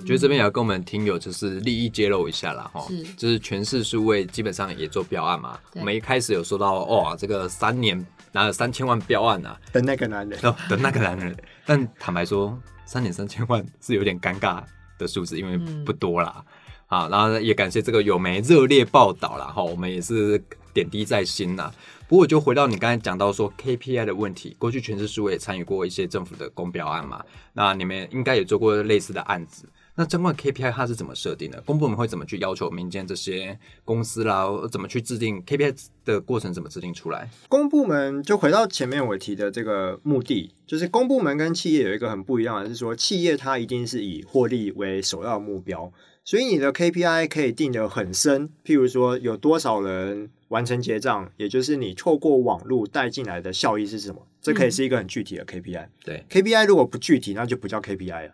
我觉得这边也要跟我们听友就是利益揭露一下啦，哈，就是全市数位基本上也做标案嘛。我们一开始有说到，哦，这个三年拿了三千万标案啊，的那个男人，哦 的那个男人，但坦白说，三点三千万是有点尴尬的数字，因为嗯不多啦。啊，然后也感谢这个有媒热烈报道啦，哈，我们也是点滴在心呐。不过就回到你刚才讲到说 KPI 的问题，过去全市数位也参与过一些政府的公标案嘛，那你们应该也做过类似的案子。那相关 KPI 它是怎么设定的？公部门会怎么去要求民间这些公司啦，怎么去制定 KPI 的过程怎么制定出来？公部门就回到前面我提的这个目的，就是公部门跟企业有一个很不一样的是说，企业它一定是以获利为首要目标，所以你的 KPI 可以定得很深，譬如说有多少人完成结账，也就是你透过网络带进来的效益是什么，这可以是一个很具体的 KPI。对 KPI 如果不具体，那就不叫 KPI 了。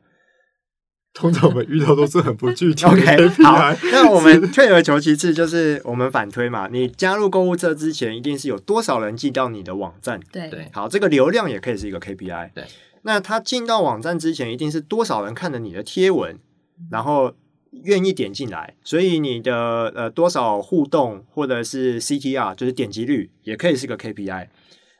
通常我们遇到都是很不具体 OK，好，那我们退而求其次，就是我们反推嘛，你加入购物车之前，一定是有多少人进到你的网站。对对好，这个流量也可以是一个 KPI。对，那他进到网站之前，一定是多少人看了你的贴文，然后愿意点进来，所以你的呃多少互动或者是 CTR，就是点击率，也可以是个 KPI。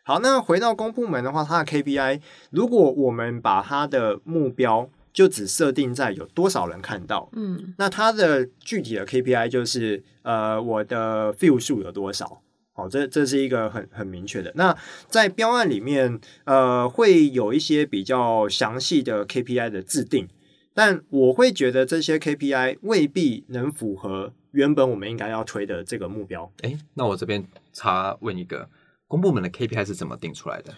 好，那回到公部门的话，它的 KPI，如果我们把它的目标就只设定在有多少人看到，嗯那它的具体的 KPI 就是呃我的 view 数有多少。好，这这是一个很很明确的。那在标案里面，呃，会有一些比较详细的 KPI 的制定，但我会觉得这些 KPI 未必能符合原本我们应该要推的这个目标。哎，那我这边插问一个，公部门的 KPI 是怎么定出来的？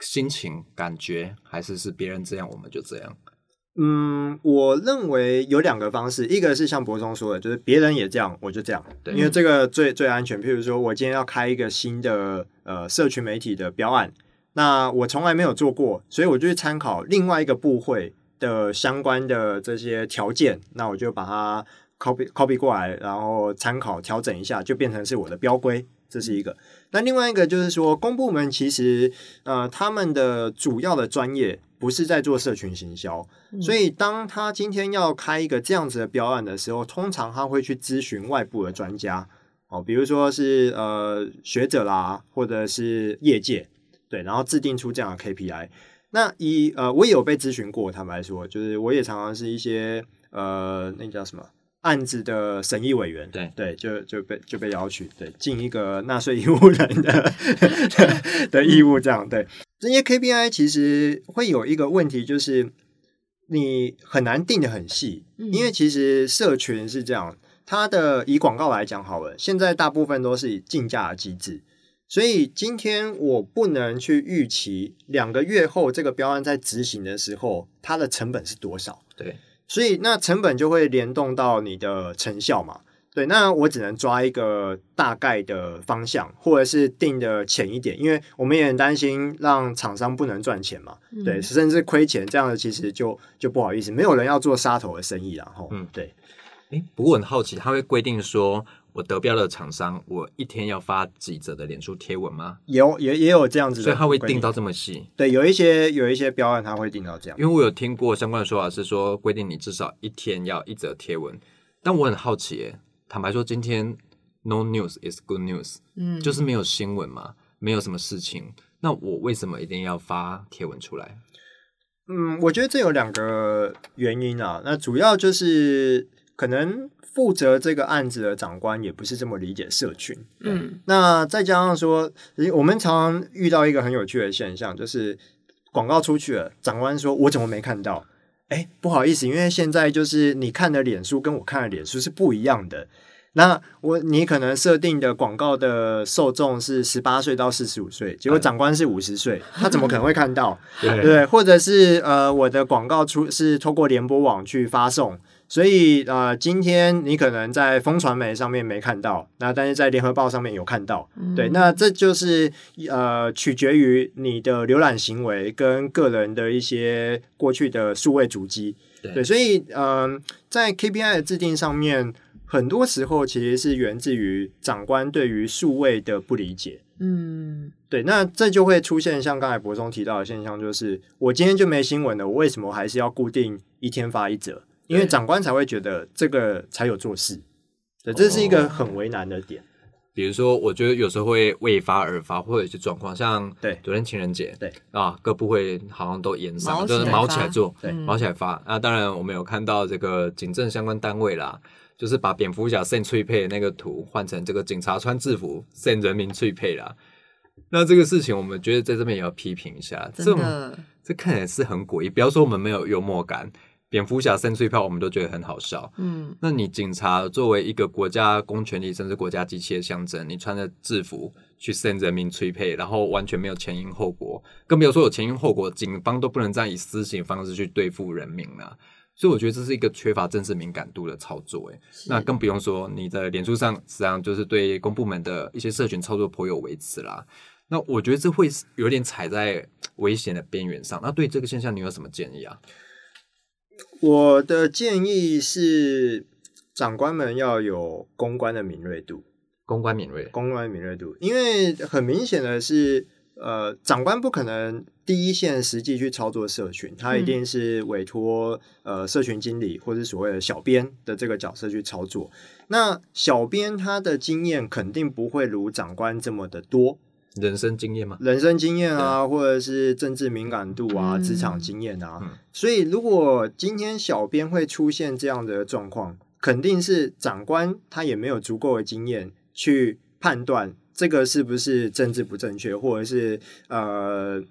心情、感觉，还是是别人这样我们就这样？嗯，我认为有两个方式，一个是像博中说的，就是别人也这样，我就这样，对因为这个最最安全。譬如说，我今天要开一个新的呃社群媒体的标案，那我从来没有做过，所以我就去参考另外一个部会的相关的这些条件，那我就把它 copy copy 过来，然后参考调整一下，就变成是我的标规。这是一个。那另外一个就是说，公部门其实呃他们的主要的专业不是在做社群行销，所以当他今天要开一个这样子的标案的时候，通常他会去咨询外部的专家。哦，比如说是呃学者啦，或者是业界，对，然后制定出这样的 KPI。那以呃，我也有被咨询过，坦白说，就是我也常常是一些呃，那叫什么案子的审议委员，对。对，就就被就被邀去对尽一个纳税义务人的的 的义务，这样对。这些 KPI 其实会有一个问题，就是你很难定的很细，嗯。因为其实社群是这样，它的以广告来讲好了，现在大部分都是以竞价的机制，所以今天我不能去预期两个月后这个标案在执行的时候，它的成本是多少。对，所以那成本就会联动到你的成效嘛。对，那我只能抓一个大概的方向，或者是定的浅一点，因为我们也很担心让厂商不能赚钱嘛。嗯对，甚至亏钱，这样的其实就就不好意思，没有人要做杀头的生意然后，嗯对，哎，不过我很好奇，他会规定说我得标的厂商，我一天要发几则的脸书贴文吗？有也也有这样子的，所以他会定到。这么细？对，有一些有一些标案他会定到这样因。为我有听过相关的说法是说，规定你至少一天要一则贴文。但我很好奇耶，坦白说，今天 no news is good news，嗯，就是没有新闻嘛，没有什么事情，那我为什么一定要发贴文出来？嗯，我觉得这有两个原因啊。那主要就是可能负责这个案子的长官也不是这么理解社群。嗯那再加上说，我们常常遇到一个很有趣的现象，就是广告出去了，长官说：“我怎么没看到？”哎，不好意思，因为现在就是你看的脸书跟我看的脸书是不一样的。那我你可能设定的广告的受众是十八岁到四十五岁，结果长官是五十岁，他怎么可能会看到？对？对，或者是呃，我的广告出是透过联播网去发送，所以呃，今天你可能在风传媒上面没看到，那但是在联合报上面有看到，对，那这就是呃，取决于你的浏览行为跟个人的一些过去的数位足迹，对。对，所以嗯、在 KPI 的制定上面，很多时候其实是源自于长官对于数位的不理解。嗯对，那这就会出现像刚才博松提到的现象，就是我今天就没新闻了，我为什么还是要固定一天发一则？因为对长官才会觉得这个才有做事。对，这是一哦个很为难的点。比如说，我觉得有时候会为发而发，或者一些状况，像对昨天情人节，对啊，各部会好像都延上，就是起来发毛起来做，对嗯毛起来发。啊，当然我们有看到这个警政相关单位啦，就是把蝙蝠侠献翠配的那个图换成这个警察穿制服献人民翠配啦。那这个事情，我们觉得在这边也要批评一下，这这看起来是很诡异。不要说我们没有幽默感，蝙蝠侠献翠票我们都觉得很好笑。嗯，那你警察作为一个国家公权力甚至国家机器的象征，你穿着制服去向人民催配，然后完全没有前因后果，更不要说有前因后果，警方都不能这样以私刑方式去对付人民啊。所以我觉得这是一个缺乏政治敏感度的操作，诶，那更不用说你的脸书上实际上就是对公部门的一些社群操作颇有微词啦。那我觉得这会是有点踩在危险的边缘上。那对这个现象，你有什么建议啊？我的建议是，长官们要有公关的敏锐度，公关敏锐，公关敏锐度，因为很明显的是，呃，长官不可能第一线实际去操作社群，他一定是委托呃社群经理或者所谓的小编的这个角色去操作。那小编他的经验肯定不会如长官这么的多，人生经验嘛？人生经验啊，或者是政治敏感度啊、嗯职场经验啊。嗯所以，如果今天小编会出现这样的状况，肯定是长官他也没有足够的经验去判断这个是不是政治不正确，或者是呃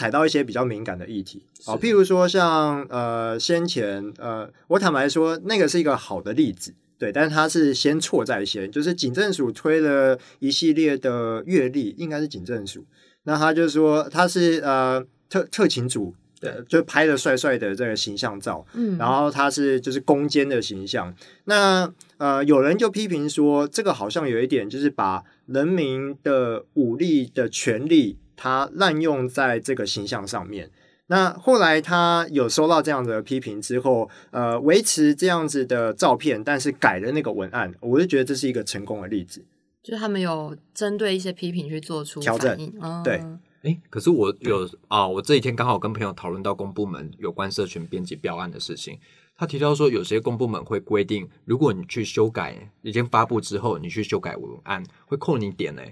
踩到一些比较敏感的议题。好，是譬如说像呃先前呃，我坦白说，那个是一个好的例子。对，但是他是先错在先，就是警政署推了一系列的阅历，应该是警政署。那他就说他是呃特特勤组，对，就拍了帅帅的这个形象照，嗯，然后他是就是攻坚的形象。那呃，有人就批评说，这个好像有一点就是把人民的武力的权利，他滥用在这个形象上面。那后来他有收到这样的批评之后，呃，维持这样子的照片，但是改了那个文案，我就觉得这是一个成功的例子。就是他们有针对一些批评去做出调整对哎，可是我有啊，我这几天刚好跟朋友讨论到公部门有关社群编辑标案的事情。他提到说，有些公部门会规定，如果你去修改已经发布之后，你去修改文案，会扣你点呢、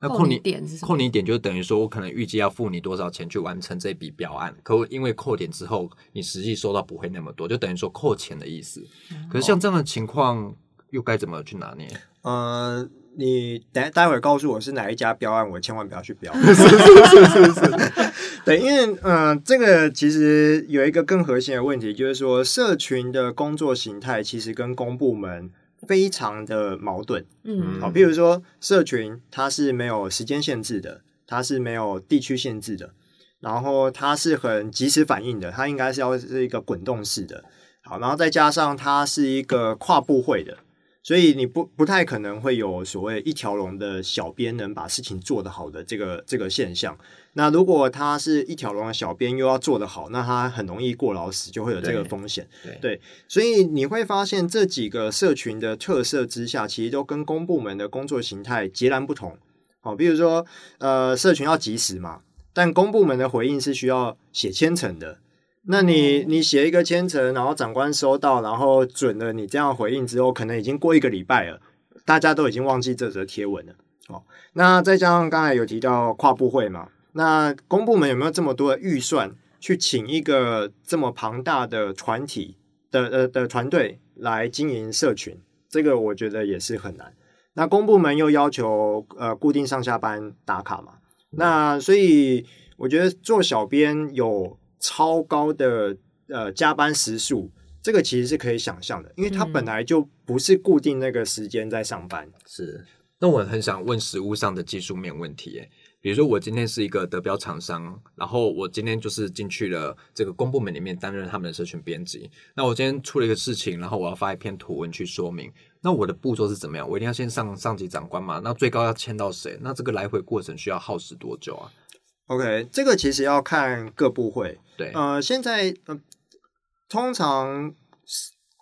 那扣你点是什么扣你点，就等于说我可能预计要付你多少钱去完成这笔标案，可我因为扣点之后，你实际收到不会那么多，就等于说扣钱的意思。可是像这样的情况，又该怎么去拿捏？呃，你待待会儿告诉我是哪一家标案，我千万不要去标。是是是是是，对，因为呃，这个其实有一个更核心的问题，就是说社群的工作形态其实跟公部门非常的矛盾。嗯，好，比如说社群它是没有时间限制的，它是没有地区限制的，然后它是很及时反应的，它应该是要是一个滚动式的。好，然后再加上它是一个跨部会的，所以你不不太可能会有所谓一条龙的小编能把事情做得好的这个这个现象。那如果他是一条龙的小编又要做得好，那他很容易过劳死，就会有这个风险。对对，所以你会发现这几个社群的特色之下，其实都跟公部门的工作形态截然不同。好，比如说，呃，社群要及时嘛，但公部门的回应是需要写千层的。那你你写一个千层，然后长官收到，然后准了你这样回应之后，可能已经过一个礼拜了，大家都已经忘记这则贴文了。哦，那再加上刚才有提到跨部会嘛，那公部门有没有这么多的预算去请一个这么庞大的团体的呃的团队来经营社群？这个我觉得也是很难。那公部门又要求呃固定上下班打卡嘛，那所以我觉得做小编有超高的呃加班时数，这个其实是可以想象的，因为他本来就不是固定那个时间在上班。是，那我很想问实物上的技术面问题，耶。比如说我今天是一个德标厂商，然后我今天就是进去了这个公部门里面担任他们的社群编辑。那我今天出了一个事情，然后我要发一篇图文去说明。那我的步骤是怎么样？我一定要先上上级长官嘛？那最高要签到谁？那这个来回过程需要耗时多久啊？OK，这个其实要看各部会。对，呃，现在呃，通常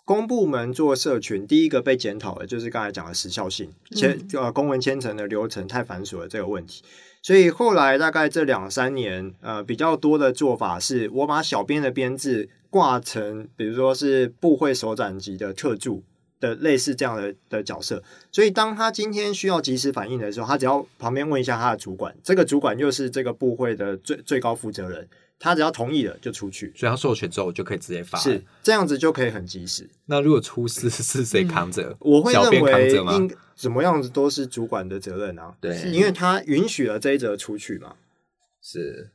公部门做社群，第一个被检讨的就是刚才讲的时效性，签呃公文签呈的流程太繁琐了这个问题。所以后来大概这两三年，呃，比较多的做法是我把小编的编制挂成，比如说是部会首长级的特助的类似这样的的角色。所以当他今天需要及时反应的时候，他只要旁边问一下他的主管，这个主管又是这个部会的最最高负责人，他只要同意了就出去。所以他授权之后就可以直接发。是这样子就可以很及时。那如果出事是谁扛着？我会认小编扛为？应怎么样子都是主管的责任啊，对，是因为他允许了这一则出去嘛。是。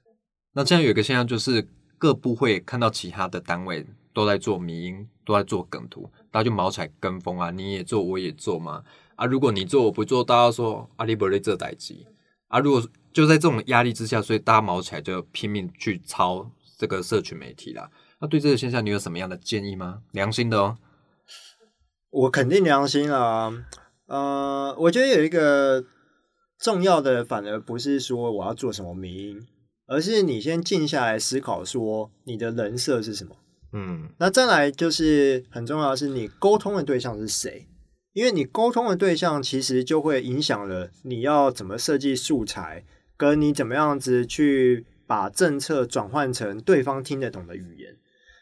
那这样有一个现象就是，各部会看到其他的单位都在做迷音，都在做梗图，大家就毛起来跟风啊，你也做，我也做嘛。啊，如果你做我不做，大家说阿里伯瑞这代机啊。如果就在这种压力之下，所以大家毛起来就拼命去抄这个社群媒体啦。那对这个现象，你有什么样的建议吗？良心的哦。我肯定良心啊，呃，我觉得有一个重要的，反而不是说我要做什么迷音，而是你先静下来思考，说你的人设是什么。嗯，那再来就是很重要的是，你沟通的对象是谁？因为你沟通的对象其实就会影响了你要怎么设计素材，跟你怎么样子去把政策转换成对方听得懂的语言。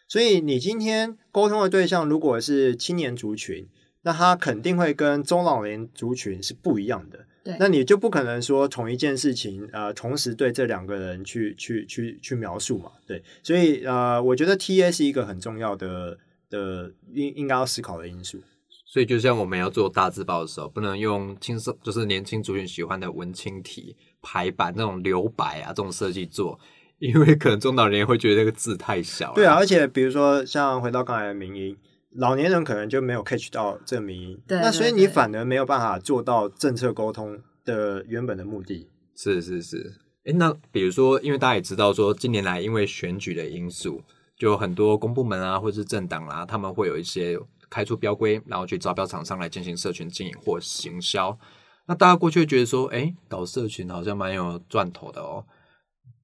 所以你今天沟通的对象如果是青年族群，那他肯定会跟中老年族群是不一样的。对那你就不可能说同一件事情，呃，同时对这两个人去去去去描述嘛？对，所以呃，我觉得 T A 是一个很重要的的应应该要思考的因素。所以就像我们要做大字报的时候，不能用轻松就是年轻族群喜欢的文青体排版那种留白啊这种设计做，因为可能中老年人会觉得这个字太小了。对啊，而且比如说像回到刚才的民音，老年人可能就没有 catch 到这个民音，对那所以你反而没有办法做到政策沟通的原本的目的。是是是，哎，那比如说，因为大家也知道说，近年来因为选举的因素，就很多公部门啊，或者是政党啦、他们会有一些开出标规，然后去招标厂商来进行社群经营或行销。那大家过去会觉得说，哎，搞社群好像蛮有赚头的哦。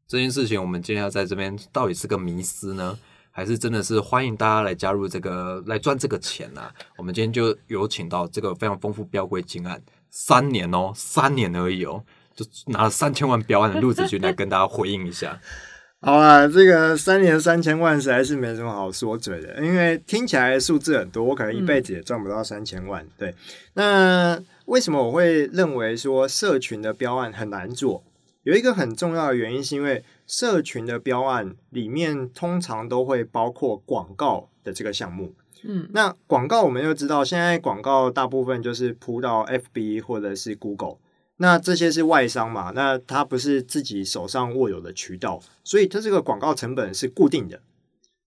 这件事情，我们今天要在这边到底是个迷思呢，还是真的是欢迎大家来加入这个来赚这个钱呢、我们今天就有请到这个非常丰富标规金案，三年哦，三年而已哦，就拿了三千万标案的陆子君来跟大家回应一下。好啊，这个三年三千万实在是没什么好说嘴的，因为听起来数字很多，我可能一辈子也赚不到三千万。对，那为什么我会认为说社群的标案很难做？有一个很重要的原因，是因为社群的标案里面通常都会包括广告的这个项目。嗯，那广告我们又知道，现在广告大部分就是铺到 FB 或者是 Google，那这些是外商嘛，那它不是自己手上握有的渠道，所以它这个广告成本是固定的。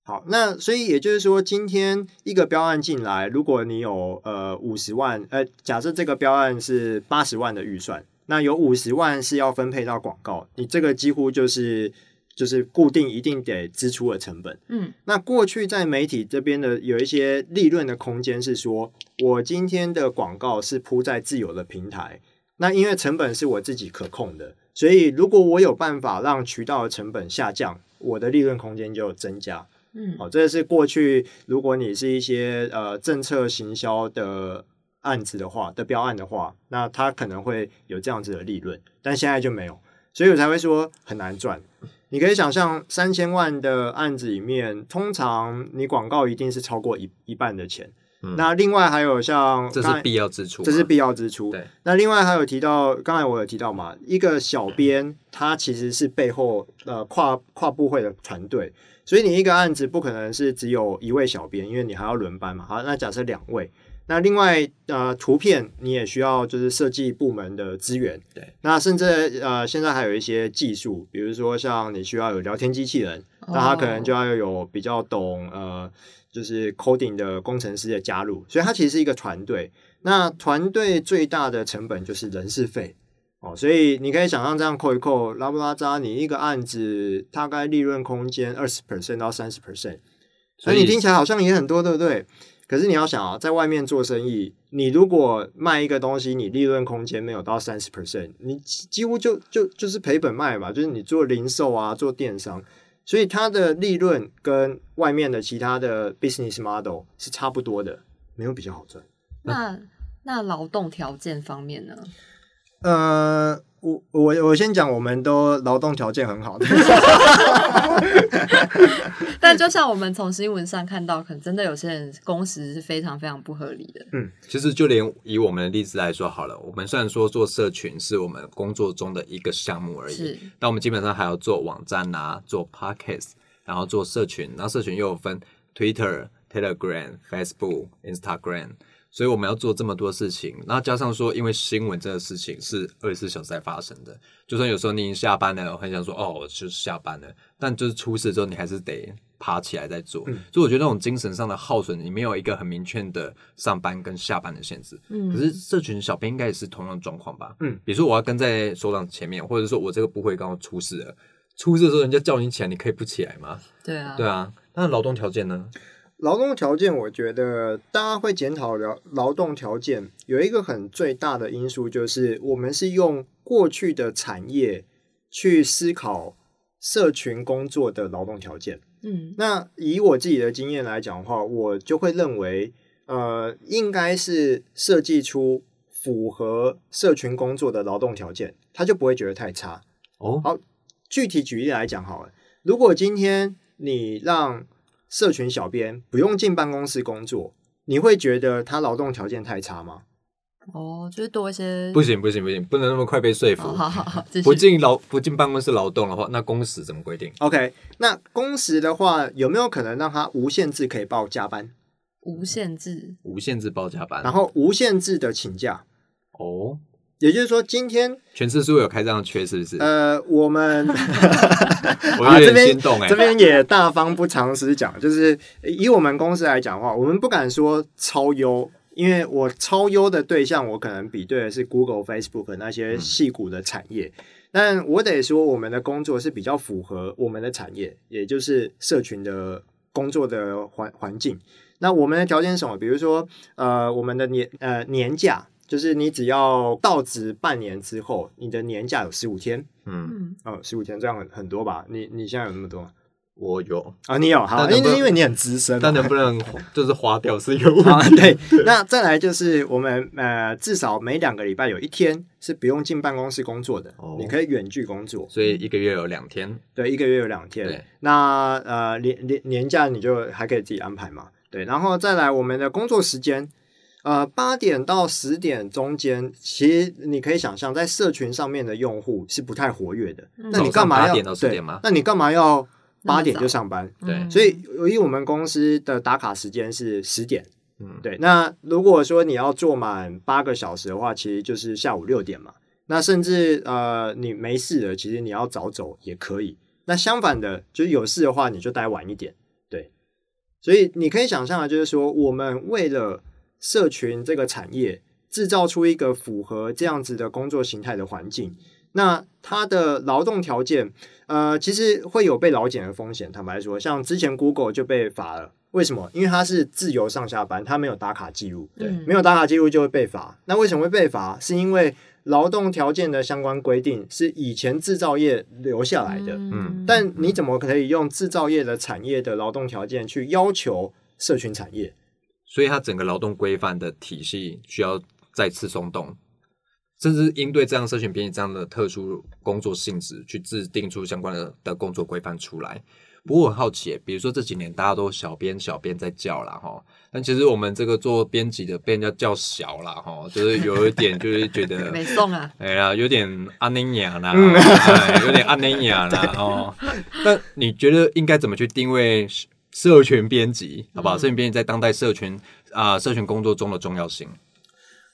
好，那所以也就是说，今天一个标案进来，如果你有呃五十万，呃，假设这个标案是八十万的预算，那有五十万是要分配到广告，你这个几乎就是就是固定一定得支出的成本。嗯，那过去在媒体这边的有一些利润的空间是说，我今天的广告是铺在自有的平台，那因为成本是我自己可控的，所以如果我有办法让渠道的成本下降，我的利润空间就增加。嗯，好，这是过去如果你是一些呃政策行销的案子的话的标案的话，那它可能会有这样子的利润，但现在就没有，所以我才会说很难赚。你可以想象，三千万的案子里面，通常你广告一定是超过一一半的钱。嗯那另外还有像这是必要支出嘛，这是必要支出。对，那另外还有提到，刚才我有提到嘛，一个小编他其实是背后呃跨跨部会的团队，所以你一个案子不可能是只有一位小编，因为你还要轮班嘛。好，那假设两位，那另外呃图片你也需要就是设计部门的资源，对，那甚至呃现在还有一些技术，比如说像你需要有聊天机器人，那他可能就要有比较懂呃。就是 coding 的工程师的加入，所以它其实是一个团队。那团队最大的成本就是人事费哦，所以你可以想象这样扣一扣，拉布拉扎，你一个案子大概利润空间二十 percent 到三十 percent，所以你听起来好像也很多，对不对？可是你要想啊，在外面做生意，你如果卖一个东西，你利润空间没有到三十 percent，你几几乎就就就是赔本卖嘛，就是你做零售啊，做电商。所以它的利润跟外面的其他的 business model 是差不多的，没有比较好赚。那那劳动条件方面呢？呃，我我我先讲，我们都劳动条件很好的，但就像我们从新闻上看到，可能真的有些人工时是非常非常不合理的。嗯。其实就连以我们的例子来说好了，我们虽然说做社群是我们工作中的一个项目而已是，但我们基本上还要做网站啊，做 podcast，然后做社群，然后社群又有分 Twitter、Telegram、Facebook、Instagram，所以我们要做这么多事情，然后加上说，因为新闻这个事情是二十四小时在发生的，就算有时候你已经下班了，我很想说哦，我就是下班了，但就是出事之后，你还是得爬起来再做。所以我觉得那种精神上的耗损，你没有一个很明确的上班跟下班的限制。嗯可是社群小编应该也是同样的状况吧？嗯，比如说我要跟在首长前面，或者说我这个部会刚好出事了，出事的时候人家叫你起来，你可以不起来吗？对啊，对啊，那劳动条件呢？劳动条件，我觉得大家会检讨劳劳动条件，有一个很最大的因素就是我们是用过去的产业去思考社群工作的劳动条件。嗯那以我自己的经验来讲的话，我就会认为，呃，应该是设计出符合社群工作的劳动条件，他就不会觉得太差。哦，好具体举例来讲好了，如果今天你让社群小编不用进办公室工作，你会觉得他劳动条件太差吗？哦，就是多一些不行不行不行，不能那么快被说服。好好好好，不进劳不进办公室劳动的话，那工时怎么规定？OK，那工时的话，有没有可能让他无限制可以报加班，无限制。无限制报加班然后无限制的请假？哦，也就是说，今天全次书有开这样的缺是不是？呃，我们 我有点啊这边心动哎、这边也大方不藏私讲，就是以我们公司来讲的话，我们不敢说超优，因为我超优的对象，我可能比对的是 Google、Facebook 那些细股的产业，但我得说，我们的工作是比较符合我们的产业，也就是社群的工作的环环境。那我们的条件是什么？比如说，呃，我们的年呃年假，就是你只要到职半年之后，你的年假有十五天。嗯，嗯，哦，十五天这样很很多吧？你你现在有那么多吗？我有，啊，你有好，但能不能因为因为你很资深嘛，但能不能就是花掉是一个问题。啊，对，那再来就是我们呃，至少每两个礼拜有一天是不用进办公室工作的，哦你可以远距工作，所以一个月有两天。对，一个月有两天对。那呃年年年假你就还可以自己安排嘛，对，然后再来我们的工作时间。呃，八点到十点中间，其实你可以想象，在社群上面的用户是不太活跃的。嗯那你干嘛要早上8点到10对点吗那你干嘛要八点就上班？对嗯所以，由于我们公司的打卡时间是十点。嗯，对，那如果说你要做满八个小时的话，其实就是下午六点嘛。那甚至呃，你没事了，其实你要早走也可以。那相反的，就是有事的话，你就待晚一点。对，所以你可以想象啊，就是说，我们为了社群这个产业，制造出一个符合这样子的工作形态的环境。那它的劳动条件，呃，其实会有被劳检的风险。坦白说，像之前 Google 就被罚了，为什么？因为它是自由上下班，它没有打卡记录，对没有打卡记录就会被罚。那为什么会被罚？是因为劳动条件的相关规定是以前制造业留下来的，嗯但你怎么可以用制造业的产业的劳动条件去要求社群产业？所以它整个劳动规范的体系需要再次松动，甚至应对这样社群编辑这样的特殊工作性质，去制定出相关的的工作规范出来。不过我很好奇，比如说这几年大家都小编小编在叫啦哈，但其实我们这个做编辑的被人家叫小啦哈，就是有一点就是觉得 没送啊，哎呀，有点安内雅啦，哎有点安内雅啦 哦。那你觉得应该怎么去定位社群编辑？好不好？社群编辑在当代社群啊、社群工作中的重要性。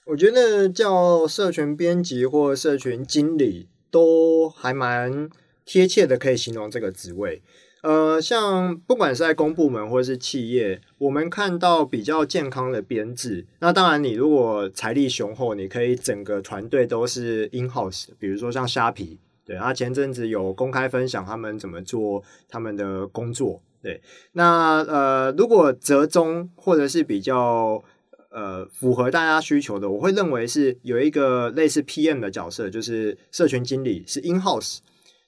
我觉得叫社群编辑或社群经理都还蛮贴切的，可以形容这个职位。呃，像不管是在公部门或者是企业，我们看到比较健康的编制。那当然，你如果财力雄厚，你可以整个团队都是 in house，比如说像虾皮，对，他前阵子有公开分享他们怎么做他们的工作。对，那呃，如果折中或者是比较呃符合大家需求的，我会认为是有一个类似 PM 的角色，就是社群经理是 in house。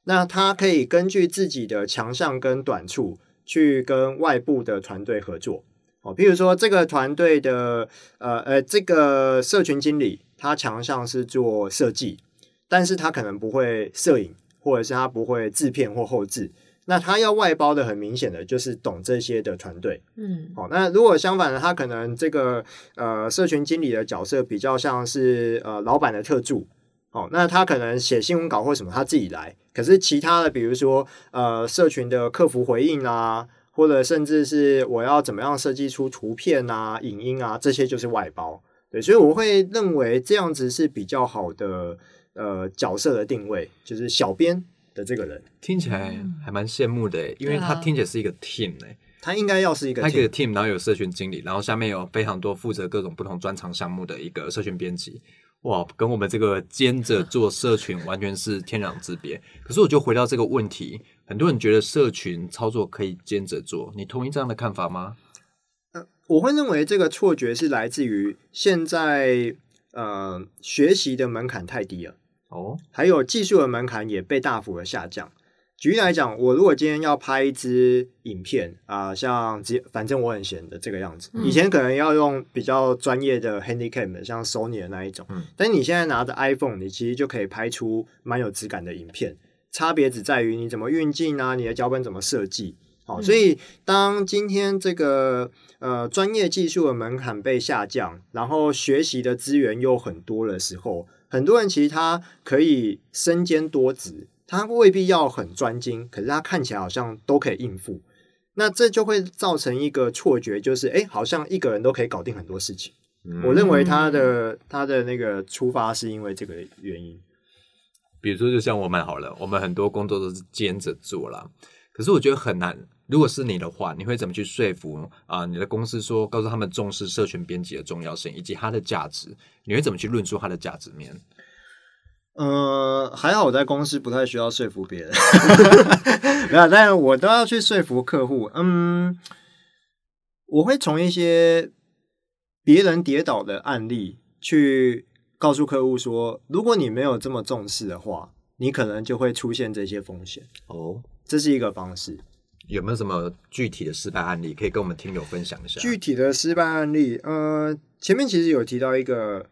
那他可以根据自己的强项跟短处，去跟外部的团队合作。哦，譬如说这个团队的呃呃，这个社群经理，他强项是做设计，但是他可能不会摄影，或者是他不会制片或后置。那他要外包的，很明显的就是懂这些的团队。嗯，好，那如果相反的，他可能这个呃社群经理的角色比较像是呃老板的特助。哦，那他可能写新闻稿或什么他自己来，可是其他的，比如说呃社群的客服回应啊，或者甚至是我要怎么样设计出图片啊、影音啊，这些就是外包。对，所以我会认为这样子是比较好的呃角色的定位，就是小编的这个人，听起来还蛮羡慕的耶，因为他听起来是一个 team 哎，他应该要是一个他一个 team team，然后有社群经理，然后下面有非常多负责各种不同专长项目的一个社群编辑。哇，跟我们这个兼着做社群完全是天壤之别。可是我就回到这个问题，很多人觉得社群操作可以兼着做，你同意这样的看法吗？我会认为这个错觉是来自于现在呃学习的门槛太低了。哦，还有技术的门槛也被大幅的下降。举例来讲，我如果今天要拍一支影片啊、像直反正我很闲的这个样子，嗯以前可能要用比较专业的 Handycam 的，像 Sony 的那一种，嗯但是你现在拿着 iPhone，你其实就可以拍出蛮有质感的影片。差别只在于你怎么运镜啊，你的脚本怎么设计。好，嗯所以当今天这个呃专业技术的门槛被下降，然后学习的资源又很多的时候，很多人其实他可以身兼多职，他未必要很专精，可是他看起来好像都可以应付。那这就会造成一个错觉，就是哎，诶好像一个人都可以搞定很多事情。嗯我认为他的他的那个出发是因为这个原因。比如说，就像我们好了，我们很多工作都是兼着做啦。可是我觉得很难。如果是你的话，你会怎么去说服啊、你的公司说，告诉他们重视社群编辑的重要性以及它的价值？你会怎么去论述它的价值面？呃，还好我在公司不太需要说服别人，没有，但是我都要去说服客户。嗯，我会从一些别人跌倒的案例去告诉客户说，如果你没有这么重视的话，你可能就会出现这些风险。哦，这是一个方式。有没有什么具体的失败案例可以跟我们听友分享一下？具体的失败案例，呃，前面其实有提到一个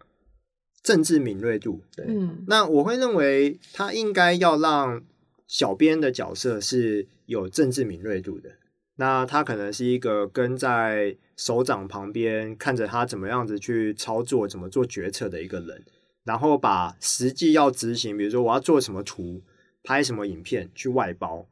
政治敏锐度，对，嗯那我会认为他应该要让小编的角色是有政治敏锐度的。那他可能是一个跟在首长旁边看着他怎么样子去操作、怎么做决策的一个人，然后把实际要执行，比如说我要做什么图、拍什么影片去外包。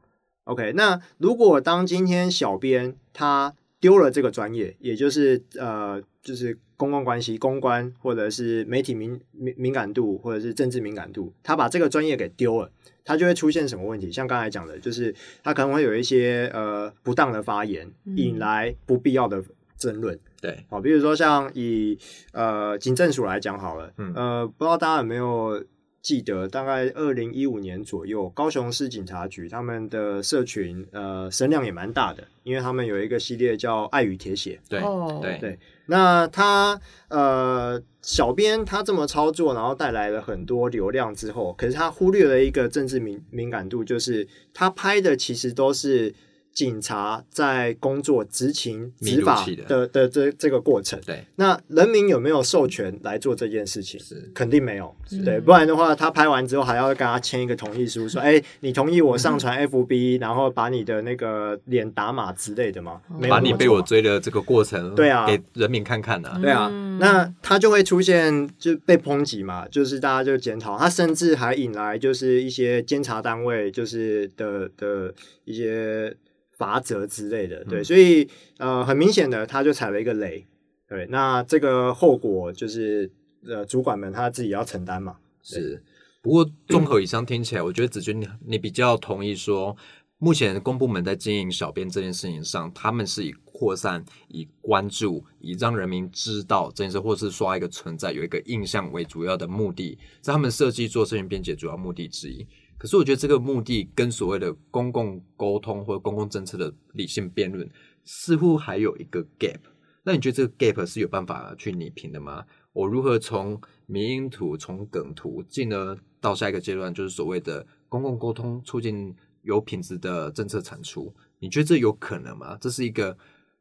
OK，那如果当今天小编他丢了这个专业，也就是呃，就是公共关系、公关，或者是媒体敏敏敏感度，或者是政治敏感度，他把这个专业给丢了，他就会出现什么问题？像刚才讲的，就是他可能会有一些呃不当的发言，嗯引来不必要的争论。对，好，比如说像以呃警政署来讲好了，嗯呃，不知道大家有没有记得，大概二零一五年左右，高雄市警察局他们的社群呃声量也蛮大的，因为他们有一个系列叫“爱与铁血”，对，哦。对，对。那他呃，小编他这么操作，然后带来了很多流量之后，可是他忽略了一个政治敏敏感度，就是他拍的其实都是警察在工作执勤执法的。的的这这个过程。对，那人民有没有授权来做这件事情？是。肯定没有，是。对，不然的话，他拍完之后还要跟他签一个同意书，说，哎、你同意我上传 FB，然后把你的那个脸打码之类的吗？没有把你被我追的这个过程，对啊。给人民看看啊。对啊，嗯那他就会出现就被抨击嘛，就是大家就检讨，他甚至还引来就是一些监察单位就是的的一些罚则之类的，对，嗯。所以呃很明显的他就踩了一个雷，对，那这个后果就是呃主管们他自己要承担嘛，是，不过综合以上听起来，我觉得子君你你比较同意说，目前公部门在经营小编这件事情上，他们是以扩散、以关注、以让人民知道这件事，或是刷一个存在、有一个印象为主要的目的，在他们设计做社群编辑的主要目的之一。可是我觉得这个目的跟所谓的公共沟通或公共政策的理性辩论，似乎还有一个 gap。那你觉得这个 gap 是有办法去拟平的吗？我如何从迷因图、从梗图，进而到下一个阶段，就是所谓的公共沟通，促进有品质的政策产出。你觉得这有可能吗？这是一个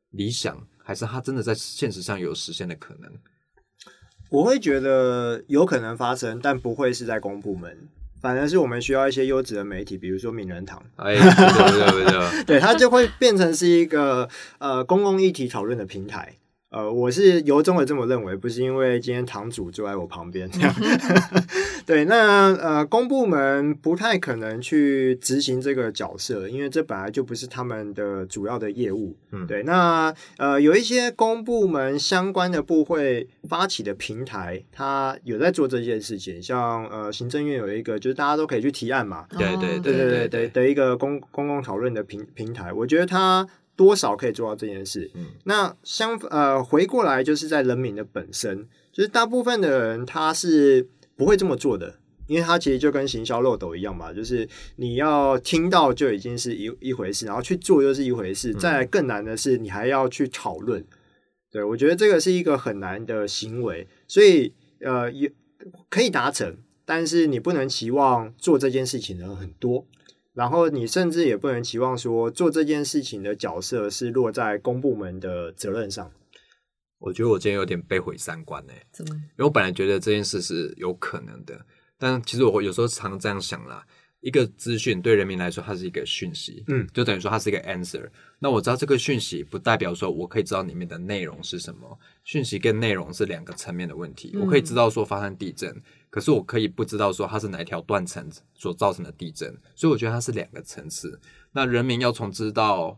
理想，还是它真的在现实上有实现的可能？我会觉得有可能发生，但不会是在公部门，反而是我们需要一些优质的媒体，比如说名人堂，哎，对对对对，对 它就会变成是一个呃公共议题讨论的平台。呃，我是由衷的这么认为，不是因为今天堂主坐在我旁边这样。对，那呃，公部门不太可能去执行这个角色，因为这本来就不是他们的主要的业务。嗯对，那呃，有一些公部门相关的部会发起的平台，它有在做这件事情，像呃，行政院有一个，就是大家都可以去提案嘛，对对哦对对对对的一个公公共讨论的平平台，我觉得它多少可以做到这件事。嗯那相呃回过来就是在人民的本身，就是大部分的人他是不会这么做的，因为他其实就跟行销漏斗一样嘛，就是你要听到就已经是一一回事，然后去做又是一回事，嗯再来更难的是你还要去讨论。对我觉得这个是一个很难的行为，所以呃也可以达成，但是你不能期望做这件事情的人很多。然后你甚至也不能期望说做这件事情的角色是落在公部门的责任上。我觉得我今天有点被毁三观呢、怎么？因为我本来觉得这件事是有可能的，但其实我有时候常这样想啦。一个资讯对人民来说，它是一个讯息，嗯，就等于说它是一个 answer。那我知道这个讯息，不代表说我可以知道里面的内容是什么。讯息跟内容是两个层面的问题。嗯我可以知道说发生地震，可是我可以不知道说它是哪一条断层所造成的地震。所以我觉得它是两个层次。那人民要从知道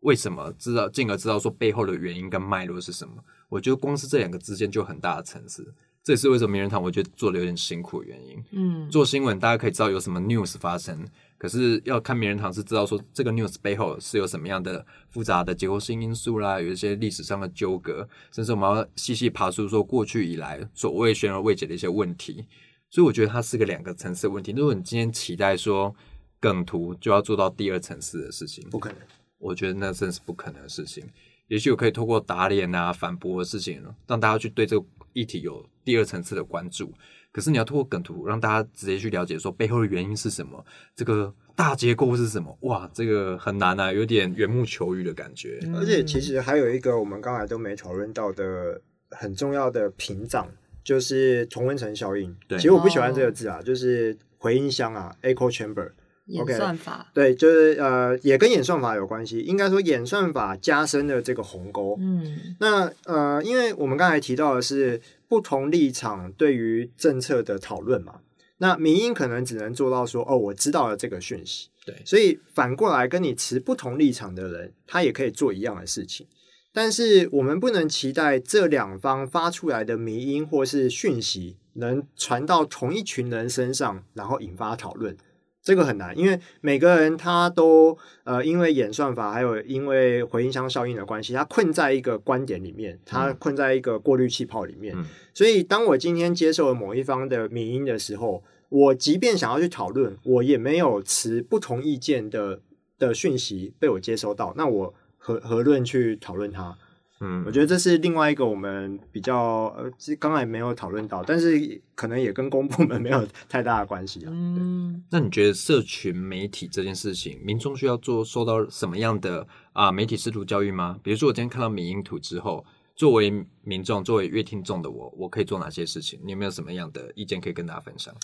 为什么，知道进而知道说背后的原因跟脉络是什么。我觉得光是这两个之间就很大的层次。这也是为什么名人堂我觉得做的有点辛苦的原因。嗯，做新闻大家可以知道有什么 news 发生，可是要看名人堂是知道说这个 news 背后是有什么样的复杂的结构性因素啦，有一些历史上的纠葛，甚至我们要细细爬出说过去以来所谓悬而未解的一些问题。所以我觉得它是个两个层次的问题。如果你今天期待说梗图就要做到第二层次的事情，不可能。我觉得那真是不可能的事情。也许我可以透过打脸啊、反驳的事情，让大家去对这个议题有第二层次的关注。可是你要透过梗图让大家直接去了解说背后的原因是什么，这个大结构是什么？哇，这个很难啊，有点缘木求鱼的感觉。嗯而且其实还有一个我们刚才都没讨论到的很重要的屏障，就是同温层效应。对其实我不喜欢这个字啊，就是回音箱啊 （echo chamber）。演算法，对，就是呃，也跟演算法有关系。应该说，演算法加深了这个鸿沟。嗯那呃，因为我们刚才提到的是不同立场对于政策的讨论嘛，那民音可能只能做到说，哦，我知道了这个讯息，对所以反过来跟你持不同立场的人，他也可以做一样的事情。但是我们不能期待这两方发出来的民音或是讯息能传到同一群人身上，然后引发讨论。这个很难，因为每个人他都呃，因为演算法还有因为回音箱效应的关系，他困在一个观点里面，他困在一个过滤气泡里面。嗯所以，当我今天接受了某一方的民音的时候，我即便想要去讨论，我也没有持不同意见的的讯息被我接收到，那我何何论去讨论它？嗯我觉得这是另外一个我们比较呃，其实刚才没有讨论到，但是可能也跟公部门没有太大的关系啊。嗯，那你觉得社群媒体这件事情，民众需要做受到什么样的啊、媒体适度教育吗？比如说我今天看到迷因图之后，作为民众、作为乐听众的我，我可以做哪些事情？你有没有什么样的意见可以跟大家分享？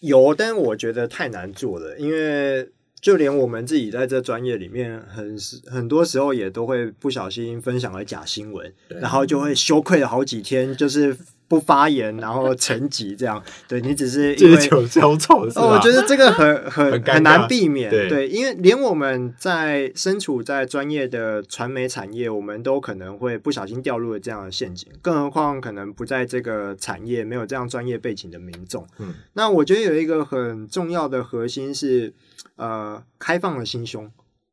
有，但我觉得太难做了，因为就连我们自己在这专业里面很很多时候也都会不小心分享了假新闻，然后就会羞愧了好几天，就是不发言，然后沉寂这样。对你只是借酒浇愁是哦，我觉得这个很很很很难避免，对因为连我们在身处在专业的传媒产业，我们都可能会不小心掉入了这样的陷阱，更何况可能不在这个产业、没有这样专业背景的民众。嗯，那我觉得有一个很重要的核心是，呃，开放的心胸。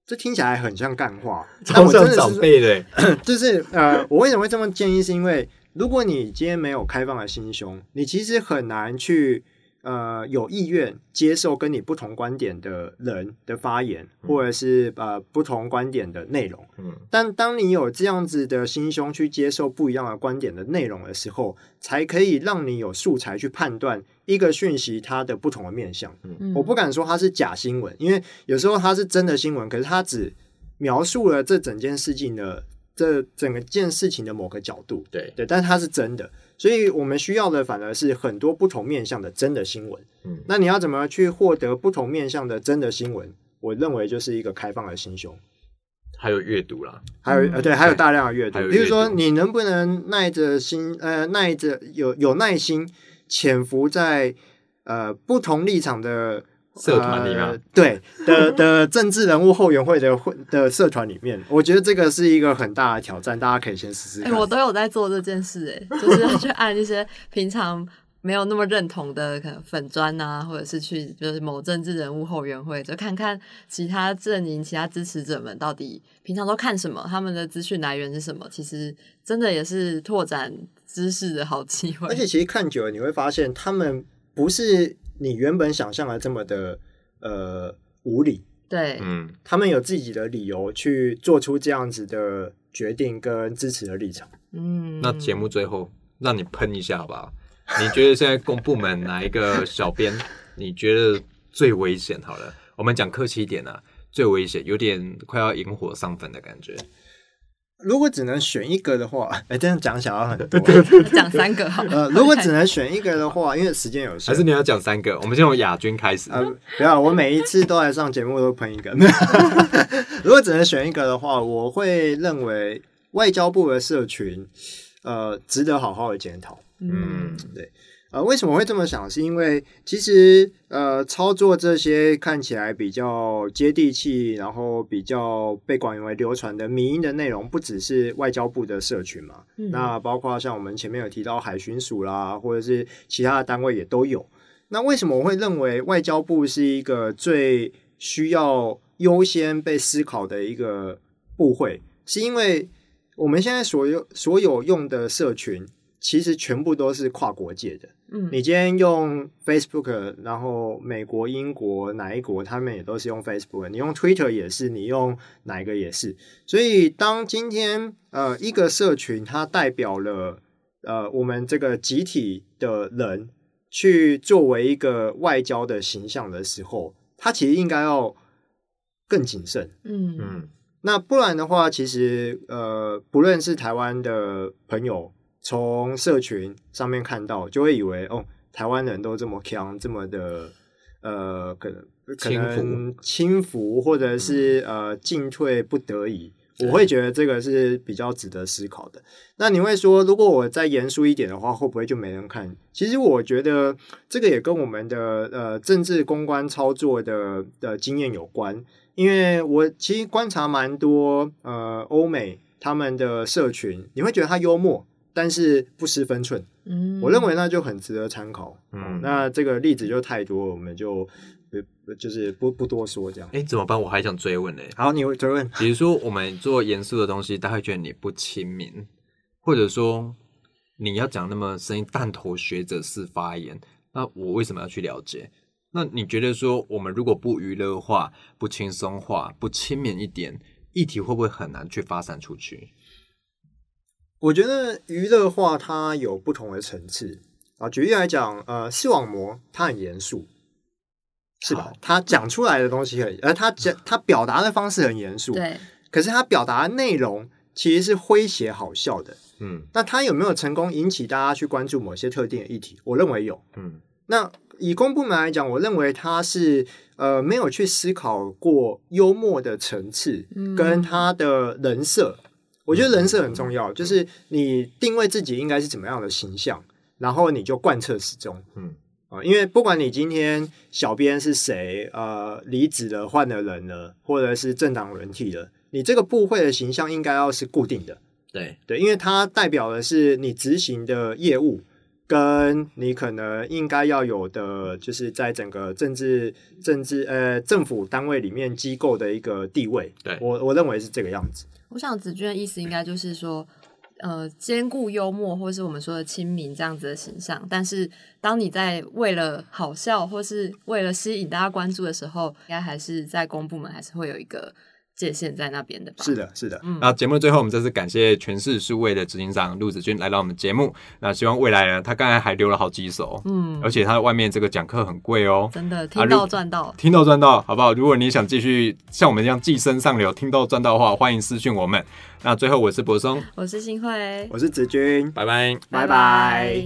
这听起来很像干话，但我真的是说辈的，就是呃，我为什么会这么建议？是因为如果你今天没有开放的心胸，你其实很难去呃有意愿接受跟你不同观点的人的发言，或者是呃不同观点的内容。嗯但当你有这样子的心胸去接受不一样的观点的内容的时候，才可以让你有素材去判断一个讯息它的不同的面向。嗯我不敢说它是假新闻，因为有时候它是真的新闻，可是它只描述了这整件事情的这整个件事情的某个角度。对，对，但是它是真的，所以我们需要的反而是很多不同面向的真的新闻。嗯那你要怎么去获得不同面向的真的新闻？我认为就是一个开放的心胸，还有阅读啦，还有、呃对，还有大量的阅读比如说，你能不能耐着心呃耐着有有耐心潜伏在呃不同立场的。社团里面呃、对的的政治人物后援会的会的社团里面，我觉得这个是一个很大的挑战，大家可以先试试。我都有在做这件事、哎，就是去按一些平常没有那么认同的可能粉砖啊，或者是去就是某政治人物后援会，就看看其他阵营、其他支持者们到底平常都看什么，他们的资讯来源是什么。其实真的也是拓展知识的好机会。而且其实看久了，你会发现他们不是你原本想象的这么的呃无理，对，嗯，他们有自己的理由去做出这样子的决定跟支持的立场。嗯，那节目最后让你喷一下好不好？你觉得现在公部门哪一个小编 你觉得最危险？好了，我们讲客气一点啊，最危险，有点快要引火上坟的感觉。如果只能选一个的话，哎，这样讲起来要很多。讲三个好了。呃，如果只能选一个的话，因为时间有限，还是你要讲三个？我们先从亚军开始。呃，不要，我每一次都来上节目都喷一个。如果只能选一个的话，我会认为外交部的社群，呃，值得好好的检讨。嗯，对，呃，为什么会这么想？是因为其实呃，操作这些看起来比较接地气，然后比较被广为流传的民音的内容，不只是外交部的社群嘛，嗯那包括像我们前面有提到海巡署啦，或者是其他的单位也都有。那为什么我会认为外交部是一个最需要优先被思考的一个部会？是因为我们现在所有所有用的社群，其实全部都是跨国界的。嗯你今天用 Facebook，然后美国、英国哪一国，他们也都是用 Facebook。你用 Twitter 也是，你用哪一个也是。所以，当今天呃一个社群它代表了呃我们这个集体的人去作为一个外交的形象的时候，它其实应该要更谨慎。嗯嗯那不然的话，其实呃，不论是台湾的朋友，从社群上面看到，就会以为哦，台湾人都这么强，这么的呃，可能可能轻浮，或者是、呃进退不得已。我会觉得这个是比较值得思考的。那你会说，如果我再严肃一点的话，会不会就没人看？其实我觉得这个也跟我们的呃政治公关操作的的经验有关。因为我其实观察蛮多呃欧美他们的社群，你会觉得他幽默，但是不失分寸。嗯，我认为那就很值得参考。嗯嗯，那这个例子就太多，我们就不就是不不多说这样。哎、怎么办？我还想追问呢、好，你追问。比如说，我们做严肃的东西，大家会觉得你不亲民，或者说你要讲那么声音弹头学者式发言，那我为什么要去了解？那你觉得说，我们如果不娱乐化、不轻松化、不亲民一点，议题会不会很难去发散出去？我觉得娱乐化它有不同的层次啊。举例来讲，呃，视网膜它很严肃，是吧好？他讲出来的东西很，而，他讲他表达的方式很严肃，对，可是他表达的内容其实是诙谐好笑的。嗯那他有没有成功引起大家去关注某些特定的议题？我认为有。嗯那以公部门来讲，我认为他是呃没有去思考过幽默的层次嗯跟他的人设。我觉得人设很重要，就是你定位自己应该是怎么样的形象，然后你就贯彻始终。嗯啊，因为不管你今天小编是谁，呃，离职了、换了人了，或者是政党轮替了，你这个部会的形象应该要是固定的。对，对，因为它代表的是你执行的业务，跟你可能应该要有的，就是在整个政治、政治呃政府单位里面机构的一个地位。对我我认为是这个样子。我想子君的意思应该就是说，呃兼顾幽默，或是我们说的亲民这样子的形象。但是当你在为了好笑，或是为了吸引大家关注的时候，应该还是在公部门还是会有一个界限在那边的吧？是的，是的，嗯那节目最后，我们再次感谢全市数位的执行长陆子君来到我们节目。那希望未来呢，他刚才还留了好几首，嗯而且他的外面这个讲课很贵哦。真的啊听到赚到。听到赚到，好不好？如果你想继续像我们一样寄生上流，听到赚到的话，欢迎私讯我们。那最后，我是柏松，我是新慧，我是子君，拜拜。拜拜